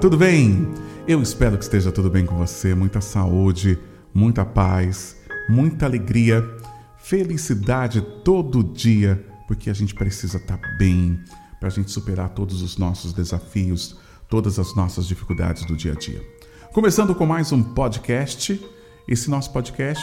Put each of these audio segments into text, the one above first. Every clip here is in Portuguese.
Tudo bem? Eu espero que esteja tudo bem com você. Muita saúde, muita paz, muita alegria, felicidade todo dia, porque a gente precisa estar bem para a gente superar todos os nossos desafios, todas as nossas dificuldades do dia a dia. Começando com mais um podcast. Esse nosso podcast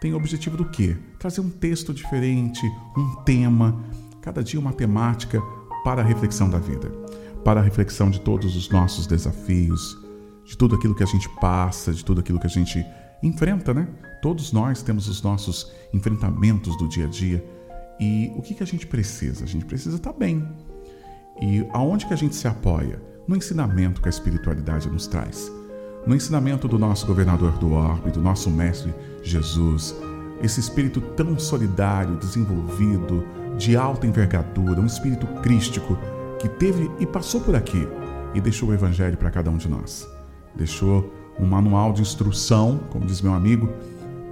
tem o objetivo do quê? Trazer um texto diferente, um tema, cada dia uma temática para a reflexão da vida para a reflexão de todos os nossos desafios, de tudo aquilo que a gente passa, de tudo aquilo que a gente enfrenta, né? Todos nós temos os nossos enfrentamentos do dia a dia. E o que, que a gente precisa? A gente precisa estar bem. E aonde que a gente se apoia? No ensinamento que a espiritualidade nos traz. No ensinamento do nosso governador do orbe, do nosso mestre Jesus, esse espírito tão solidário, desenvolvido, de alta envergadura, um espírito crístico que teve e passou por aqui e deixou o Evangelho para cada um de nós. Deixou um manual de instrução, como diz meu amigo,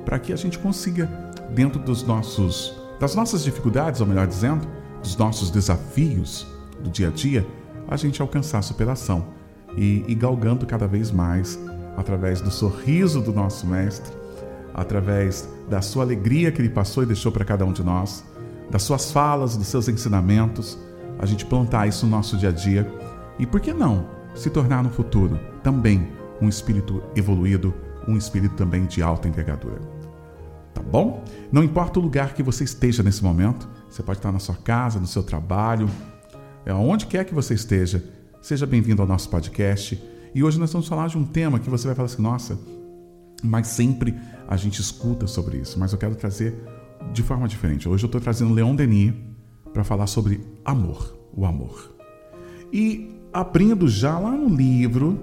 para que a gente consiga, dentro dos nossos, das nossas dificuldades, ou melhor dizendo, dos nossos desafios do dia a dia, a gente alcançar a superação e, e galgando cada vez mais através do sorriso do nosso Mestre, através da sua alegria que ele passou e deixou para cada um de nós, das suas falas, dos seus ensinamentos a gente plantar isso no nosso dia a dia e, por que não, se tornar no futuro também um espírito evoluído, um espírito também de alta envergadura. Tá bom? Não importa o lugar que você esteja nesse momento, você pode estar na sua casa, no seu trabalho, aonde quer que você esteja, seja bem-vindo ao nosso podcast. E hoje nós vamos falar de um tema que você vai falar assim: nossa, mas sempre a gente escuta sobre isso, mas eu quero trazer de forma diferente. Hoje eu estou trazendo Leon Denis para falar sobre amor, o amor. E abrindo já lá no livro,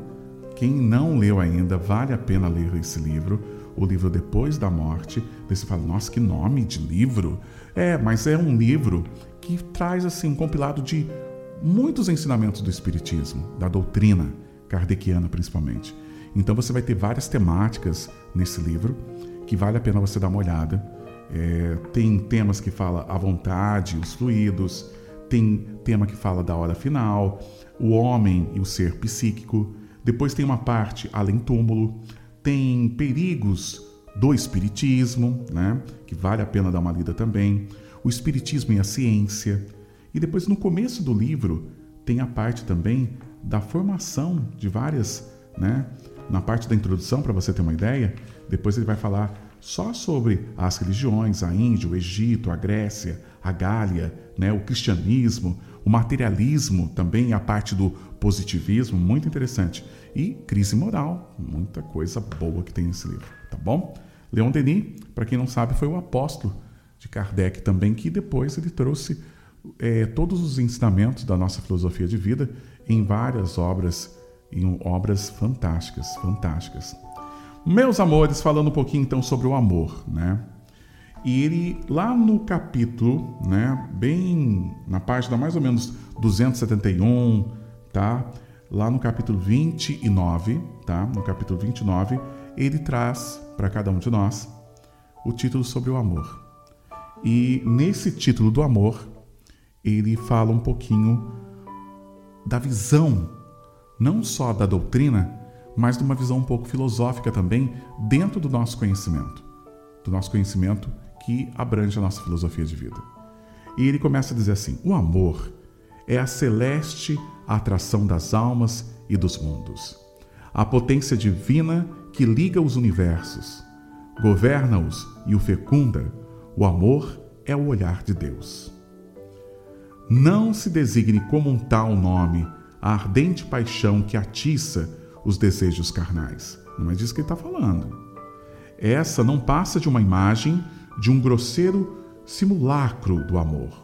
quem não leu ainda, vale a pena ler esse livro, o livro Depois da Morte. você fala, nossa, que nome de livro! É, mas é um livro que traz assim um compilado de muitos ensinamentos do Espiritismo, da doutrina kardeciana principalmente. Então você vai ter várias temáticas nesse livro que vale a pena você dar uma olhada. É, tem temas que fala a vontade, os fluidos, tem tema que fala da hora final, o homem e o ser psíquico. Depois tem uma parte além túmulo, tem perigos do espiritismo, né, que vale a pena dar uma lida também, o espiritismo e a ciência. E depois no começo do livro tem a parte também da formação de várias, né, na parte da introdução para você ter uma ideia, depois ele vai falar só sobre as religiões, a Índia, o Egito, a Grécia, a Gália, né, o cristianismo, o materialismo, também a parte do positivismo, muito interessante. E crise moral, muita coisa boa que tem nesse livro, tá bom? Leon Denis, para quem não sabe, foi o apóstolo de Kardec também, que depois ele trouxe é, todos os ensinamentos da nossa filosofia de vida em várias obras, em obras fantásticas, fantásticas. Meus amores, falando um pouquinho então sobre o amor, né? E ele, lá no capítulo, né, bem na página mais ou menos 271, tá? Lá no capítulo 29, tá? No capítulo 29, ele traz para cada um de nós o título sobre o amor. E nesse título do amor, ele fala um pouquinho da visão, não só da doutrina, mas de uma visão um pouco filosófica também dentro do nosso conhecimento, do nosso conhecimento que abrange a nossa filosofia de vida. E ele começa a dizer assim: o amor é a celeste atração das almas e dos mundos, a potência divina que liga os universos, governa-os e o fecunda. O amor é o olhar de Deus. Não se designe como um tal nome a ardente paixão que atiça os desejos carnais. Não é disso que ele está falando. Essa não passa de uma imagem de um grosseiro simulacro do amor.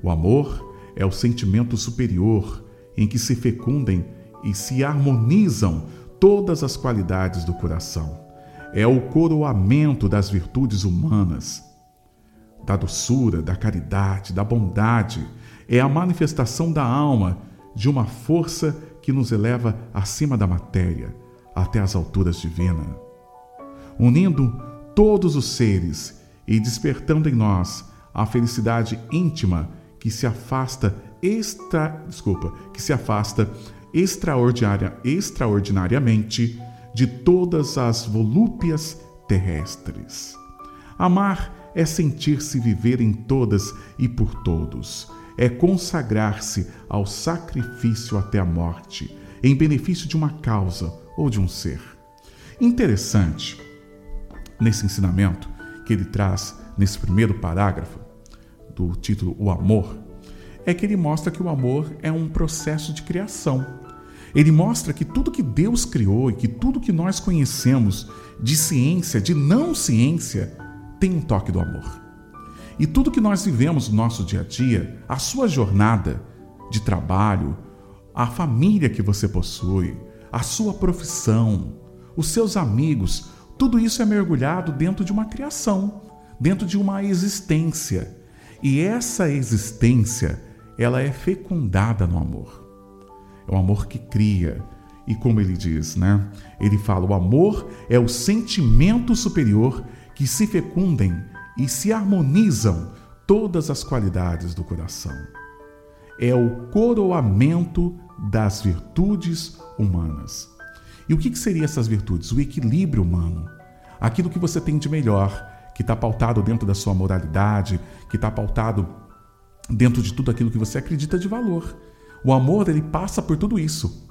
O amor é o sentimento superior em que se fecundem e se harmonizam todas as qualidades do coração. É o coroamento das virtudes humanas, da doçura, da caridade, da bondade. É a manifestação da alma de uma força que nos eleva acima da matéria, até as alturas divinas, unindo todos os seres e despertando em nós a felicidade íntima que se afasta extra, desculpa, que se afasta extraordinária, extraordinariamente de todas as volúpias terrestres. Amar é sentir-se viver em todas e por todos, é consagrar-se ao sacrifício até a morte, em benefício de uma causa ou de um ser. Interessante, nesse ensinamento que ele traz nesse primeiro parágrafo do título O Amor, é que ele mostra que o amor é um processo de criação. Ele mostra que tudo que Deus criou e que tudo que nós conhecemos de ciência, de não ciência, tem um toque do amor. E tudo que nós vivemos no nosso dia a dia, a sua jornada de trabalho, a família que você possui, a sua profissão, os seus amigos, tudo isso é mergulhado dentro de uma criação, dentro de uma existência. E essa existência, ela é fecundada no amor. É o amor que cria. E como ele diz, né? Ele fala: o amor é o sentimento superior que se fecundem e se harmonizam todas as qualidades do coração. É o coroamento das virtudes humanas. E o que, seriam essas virtudes? O equilíbrio humano. Aquilo que você tem de melhor, que está pautado dentro da sua moralidade, que está pautado dentro de tudo aquilo que você acredita de valor. O amor, ele passa por tudo isso.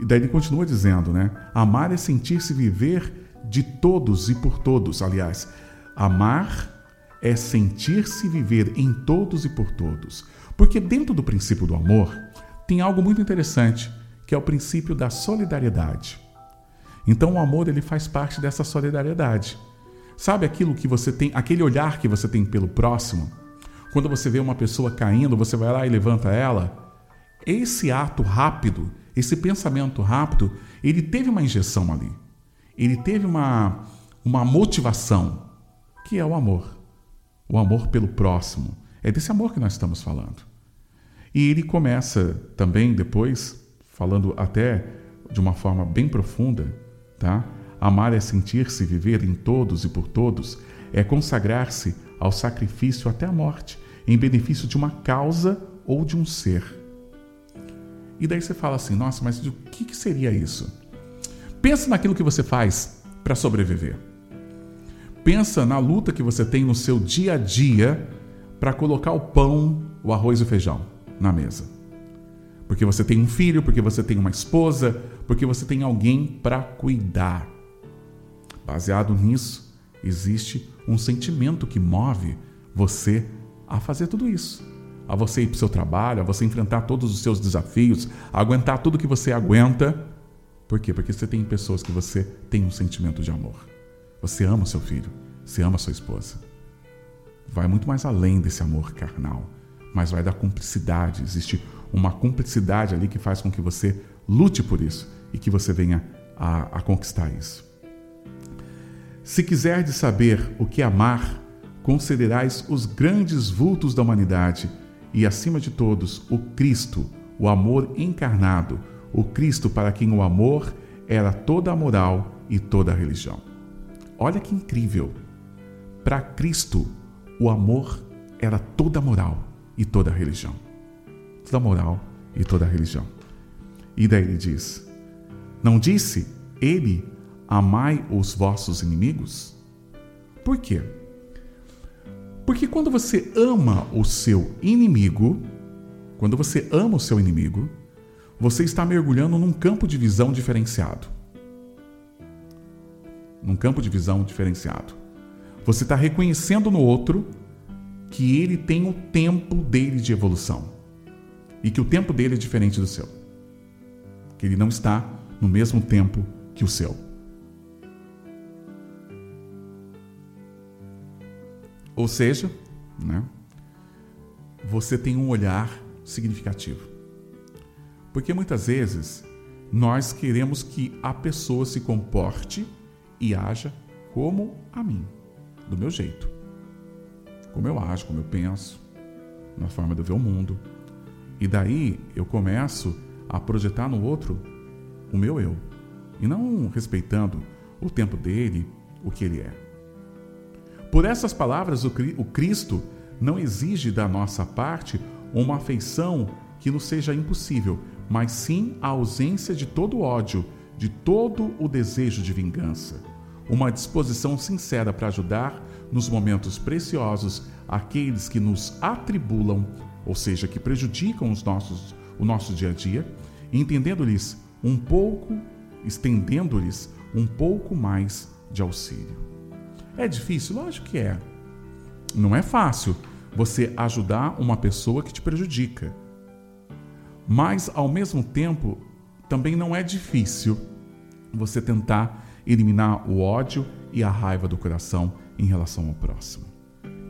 E daí ele continua dizendo, né? Amar é sentir-se viver de todos e por todos. Aliás, amar é sentir-se viver em todos e por todos. Porque dentro do princípio do amor tem algo muito interessante, que é o princípio da solidariedade. Então o amor ele faz parte dessa solidariedade. Sabe aquilo que você tem, aquele olhar que você tem pelo próximo? Quando você vê uma pessoa caindo, você vai lá e levanta ela. Esse ato rápido, esse pensamento rápido, ele teve uma injeção ali. Ele teve uma, uma motivação, que é o amor. O amor pelo próximo. É desse amor que nós estamos falando. E ele começa também depois, falando até de uma forma bem profunda, tá? Amar é sentir-se viver em todos e por todos, é consagrar-se ao sacrifício até a morte, em benefício de uma causa ou de um ser. E daí você fala assim: nossa, mas o que, que seria isso? Pensa naquilo que você faz para sobreviver. Pensa na luta que você tem no seu dia a dia para colocar o pão, o arroz e o feijão na mesa. Porque você tem um filho, porque você tem uma esposa, porque você tem alguém para cuidar. Baseado nisso, existe um sentimento que move você a fazer tudo isso. A você ir para o seu trabalho, a você enfrentar todos os seus desafios, a aguentar tudo que você aguenta. Por quê? Porque você tem pessoas que você tem um sentimento de amor. Você ama seu filho, você ama sua esposa. Vai muito mais além desse amor carnal, mas vai da cumplicidade. Existe uma cumplicidade ali que faz com que você lute por isso e que você venha a, a conquistar isso. Se quiserdes saber o que amar, considerais os grandes vultos da humanidade e, acima de todos, o Cristo, o amor encarnado, o Cristo para quem o amor era toda a moral e toda a religião. Olha que incrível! Para Cristo, o amor era toda moral e toda religião. Toda moral e toda religião. E daí ele diz: Não disse ele, amai os vossos inimigos? Por quê? Porque quando você ama o seu inimigo, quando você ama o seu inimigo, você está mergulhando num campo de visão diferenciado. Num campo de visão diferenciado. Você está reconhecendo no outro que ele tem o tempo dele de evolução e que o tempo dele é diferente do seu. Que ele não está no mesmo tempo que o seu. Ou seja, né, você tem um olhar significativo. Porque muitas vezes nós queremos que a pessoa se comporte e haja como a mim, do meu jeito. Como eu ajo, como eu penso, na forma de eu ver o mundo. E daí eu começo a projetar no outro o meu eu. E não respeitando o tempo dele, o que ele é. Por essas palavras, o Cristo não exige da nossa parte uma afeição que nos seja impossível, mas sim a ausência de todo ódio, de todo o desejo de vingança. Uma disposição sincera para ajudar nos momentos preciosos aqueles que nos atribulam, ou seja, que prejudicam os nossos, o nosso dia a dia, entendendo-lhes um pouco, estendendo-lhes um pouco mais de auxílio. É difícil? Lógico que é. Não é fácil você ajudar uma pessoa que te prejudica. Mas, ao mesmo tempo, também não é difícil você tentar eliminar o ódio e a raiva do coração em relação ao próximo,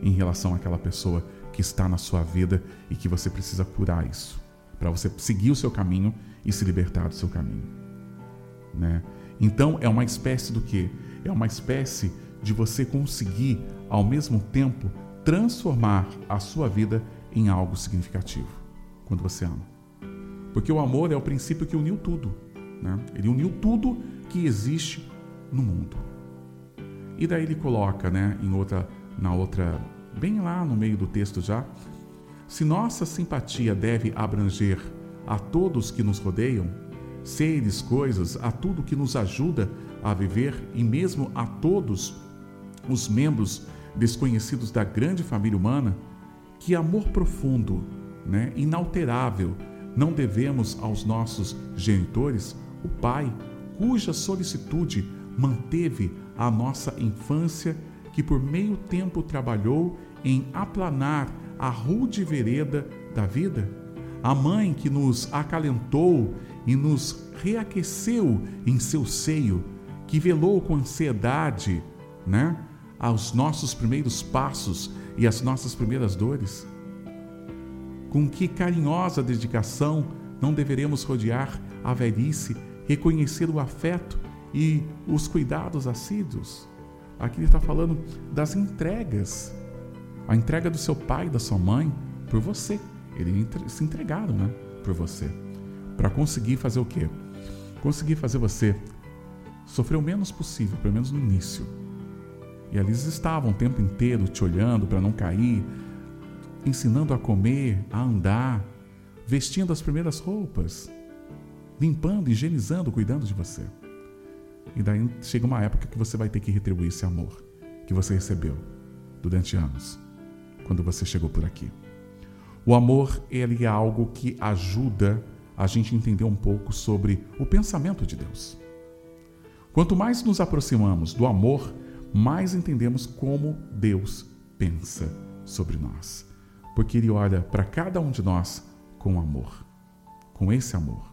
em relação àquela pessoa que está na sua vida e que você precisa curar isso, para você seguir o seu caminho e se libertar do seu caminho, né? Então é uma espécie do que? É uma espécie de você conseguir ao mesmo tempo transformar a sua vida em algo significativo quando você ama. Porque o amor é o princípio que uniu tudo. Né? Ele uniu tudo que existe no mundo. E daí ele coloca, né, em outra, na outra, bem lá no meio do texto já, se nossa simpatia deve abranger a todos que nos rodeiam, seres, coisas, a tudo que nos ajuda a viver e mesmo a todos os membros desconhecidos da grande família humana, que amor profundo, né, inalterável, não devemos aos nossos genitores, o Pai, cuja solicitude manteve a nossa infância, que por meio tempo trabalhou em aplanar a rude vereda da vida? A mãe que nos acalentou e nos reaqueceu em seu seio, que velou com ansiedade, né, aos nossos primeiros passos e as nossas primeiras dores? Com que carinhosa dedicação não deveremos rodear a velhice, reconhecer o afeto e os cuidados assíduos? Aqui ele está falando das entregas. A entrega do seu pai da sua mãe por você. Eles se entregaram né, por você. Para conseguir fazer o quê? Conseguir fazer você sofrer o menos possível, pelo menos no início. E ali eles estavam o tempo inteiro te olhando para não cair, ensinando a comer, a andar, vestindo as primeiras roupas, limpando, higienizando, cuidando de você. E daí chega uma época que você vai ter que retribuir esse amor que você recebeu durante anos, quando você chegou por aqui. O amor, ele é algo que ajuda a gente entender um pouco sobre o pensamento de Deus. Quanto mais nos aproximamos do amor, mais entendemos como Deus pensa sobre nós porque Ele olha para cada um de nós com amor, com esse amor.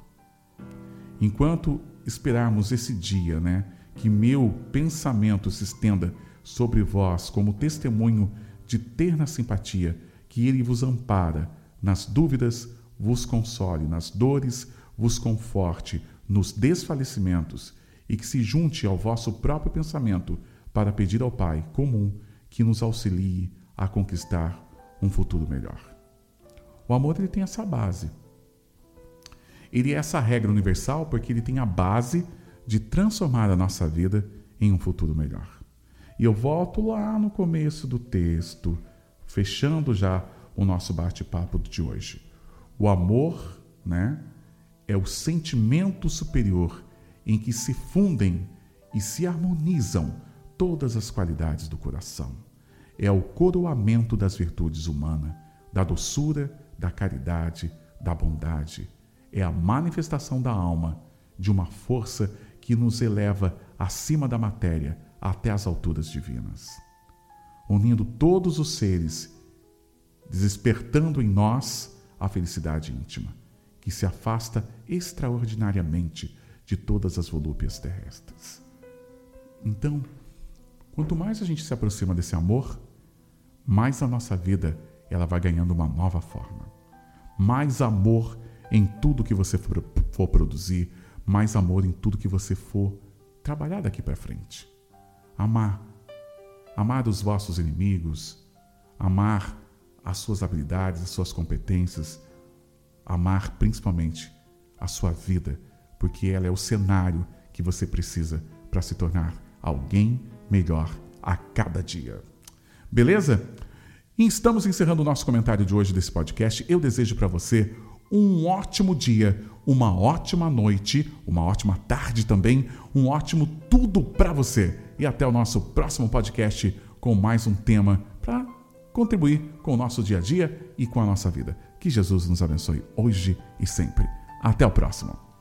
Enquanto esperarmos esse dia, né, que meu pensamento se estenda sobre vós como testemunho de terna simpatia, que Ele vos ampara nas dúvidas, vos console, nas dores, vos conforte, nos desfalecimentos, e que se junte ao vosso próprio pensamento para pedir ao Pai comum que nos auxilie a conquistar um futuro melhor. O amor ele tem essa base. Ele é essa regra universal porque ele tem a base de transformar a nossa vida em um futuro melhor. E eu volto lá no começo do texto, fechando já o nosso bate-papo de hoje. O amor, né, é o sentimento superior em que se fundem e se harmonizam todas as qualidades do coração é o coroamento das virtudes humanas, da doçura, da caridade, da bondade. É a manifestação da alma de uma força que nos eleva acima da matéria até as alturas divinas. Unindo todos os seres, despertando em nós a felicidade íntima, que se afasta extraordinariamente de todas as volúpias terrestres. Então, Quanto mais a gente se aproxima desse amor, mais a nossa vida ela vai ganhando uma nova forma. Mais amor em tudo que você for, for produzir, mais amor em tudo que você for trabalhar daqui para frente. Amar. Amar os vossos inimigos, amar as suas habilidades, as suas competências, amar principalmente a sua vida, porque ela é o cenário que você precisa para se tornar alguém melhor a cada dia. Beleza? E estamos encerrando o nosso comentário de hoje desse podcast. Eu desejo para você um ótimo dia, uma ótima noite, uma ótima tarde também, um ótimo tudo para você. E até o nosso próximo podcast com mais um tema para contribuir com o nosso dia a dia e com a nossa vida. Que Jesus nos abençoe hoje e sempre. Até o próximo.